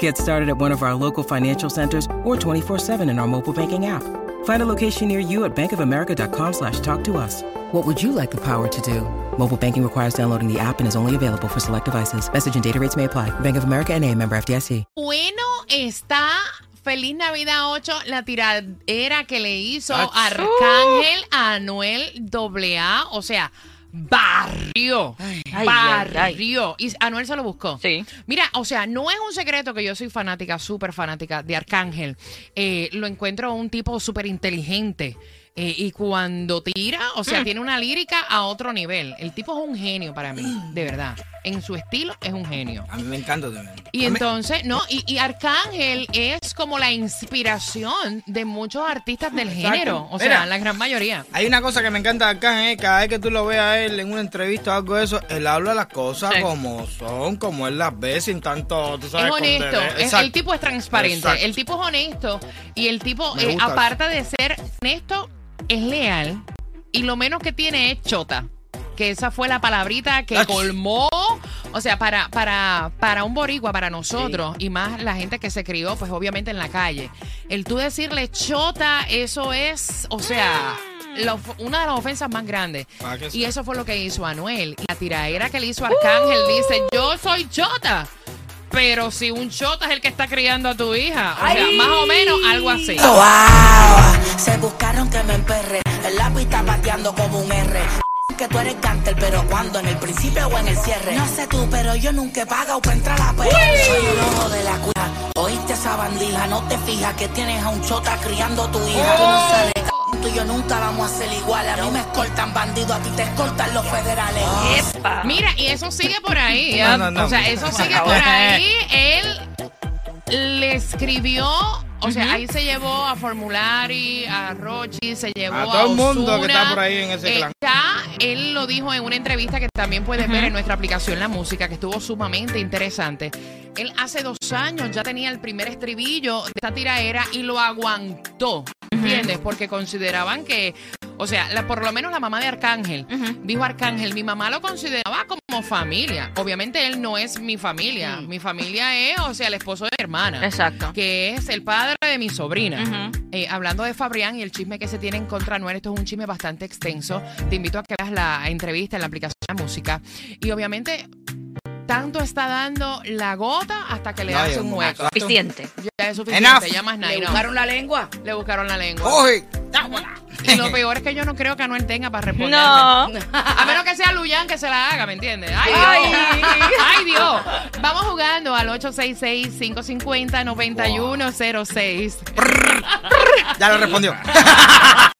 Get started at one of our local financial centers or 24-7 in our mobile banking app. Find a location near you at bankofamerica.com slash talk to us. What would you like the power to do? Mobile banking requires downloading the app and is only available for select devices. Message and data rates may apply. Bank of America and a member FDIC. Bueno, está Feliz Navidad 8, la tiradera que le hizo Ach. Arcángel a Anuel AA. O sea, barrio. ay, barrio. Y Anuel se lo buscó. Sí. Mira, o sea, no es un secreto que yo soy fanática, súper fanática de Arcángel. Eh, lo encuentro un tipo súper inteligente. Eh, y cuando tira, o Mm. sea, tiene una lírica a otro nivel. El tipo es un genio para mí, de verdad. En su estilo es un genio. A mí me encanta también. Y A mí- entonces, no, y, y Arcángel es como la inspiración de muchos artistas del género. O sea, Mira. la gran mayoría. Hay una cosa que me encanta de Arcángel, cada vez que tú lo veas a él en una entrevista o algo de eso, él habla las cosas Sí. como son, como él las ve, sin tanto, tú sabes, Es honesto, es- el tipo es transparente, Exacto. el tipo es honesto y el tipo, eh, aparte de ser honesto, es leal y lo menos que tiene es chota. Que esa fue la palabrita que Ach. colmó, o sea, para, para, para un boricua, para nosotros, y más la gente que se crió, pues obviamente en la calle. El tú decirle chota, eso es, o sea, la of- una de las ofensas más grandes. Ah. Y eso fue lo que hizo Anuel. Y la tiraera que le hizo Arcángel dice, yo soy chota. Pero si un chota es el que está criando a tu hija, o sea, más o menos algo así. Wow, se buscaron que me emperre. El lápiz está pateando como un R. Que tú eres cánter, pero cuando en el principio o en el cierre. No sé tú, pero yo nunca he pagado para entrar a la Soy el ojo de la cuija. Oíste esa bandija, no te fijas que tienes a un chota criando a tu hija. Tú no sales, c- tú y yo nunca vamos a ser iguales. A mí me escoltan bandidos, a ti te escoltan los federales. Mira, y eso sigue por ahí. No, no, no. O sea, eso sigue por ahí. Él le escribió, o sea, ahí se llevó a Formulari, a Rochi, se llevó a, A todo el mundo que está por ahí en ese Eh, clan. ya él lo dijo en una entrevista que también puedes ver en nuestra aplicación La Música, que estuvo sumamente interesante. Él hace dos años ya tenía el primer estribillo de esta tiraera y lo aguantó, ¿entiendes? Porque consideraban que, o sea, la- por lo menos la mamá de Arcángel, dijo Arcángel, mi mamá lo consideraba como familia. Obviamente él no es mi familia. Mi familia es, o sea, el esposo de mi hermana. Exacto. Que es el padre de mi sobrina. Eh, hablando de Fabrián y el chisme que se tiene en contra de Anuel, esto es un chisme bastante extenso. Te invito a que veas la entrevista en la aplicación de la música. Y obviamente, tanto está dando la gota hasta que le No, hace un hueco. Suficiente. Ya es suficiente, Enough. ya más nada. ¿Le buscaron la lengua? Le buscaron la lengua. Coge. Y lo peor es que yo no creo que Anuel tenga para responder. No. A menos que sea Luyan que se la haga, ¿me entiendes? ¡Ay, Ay. Dios! ¡Ay, Dios! Vamos jugando al 866-550-9106. Ya lo respondió.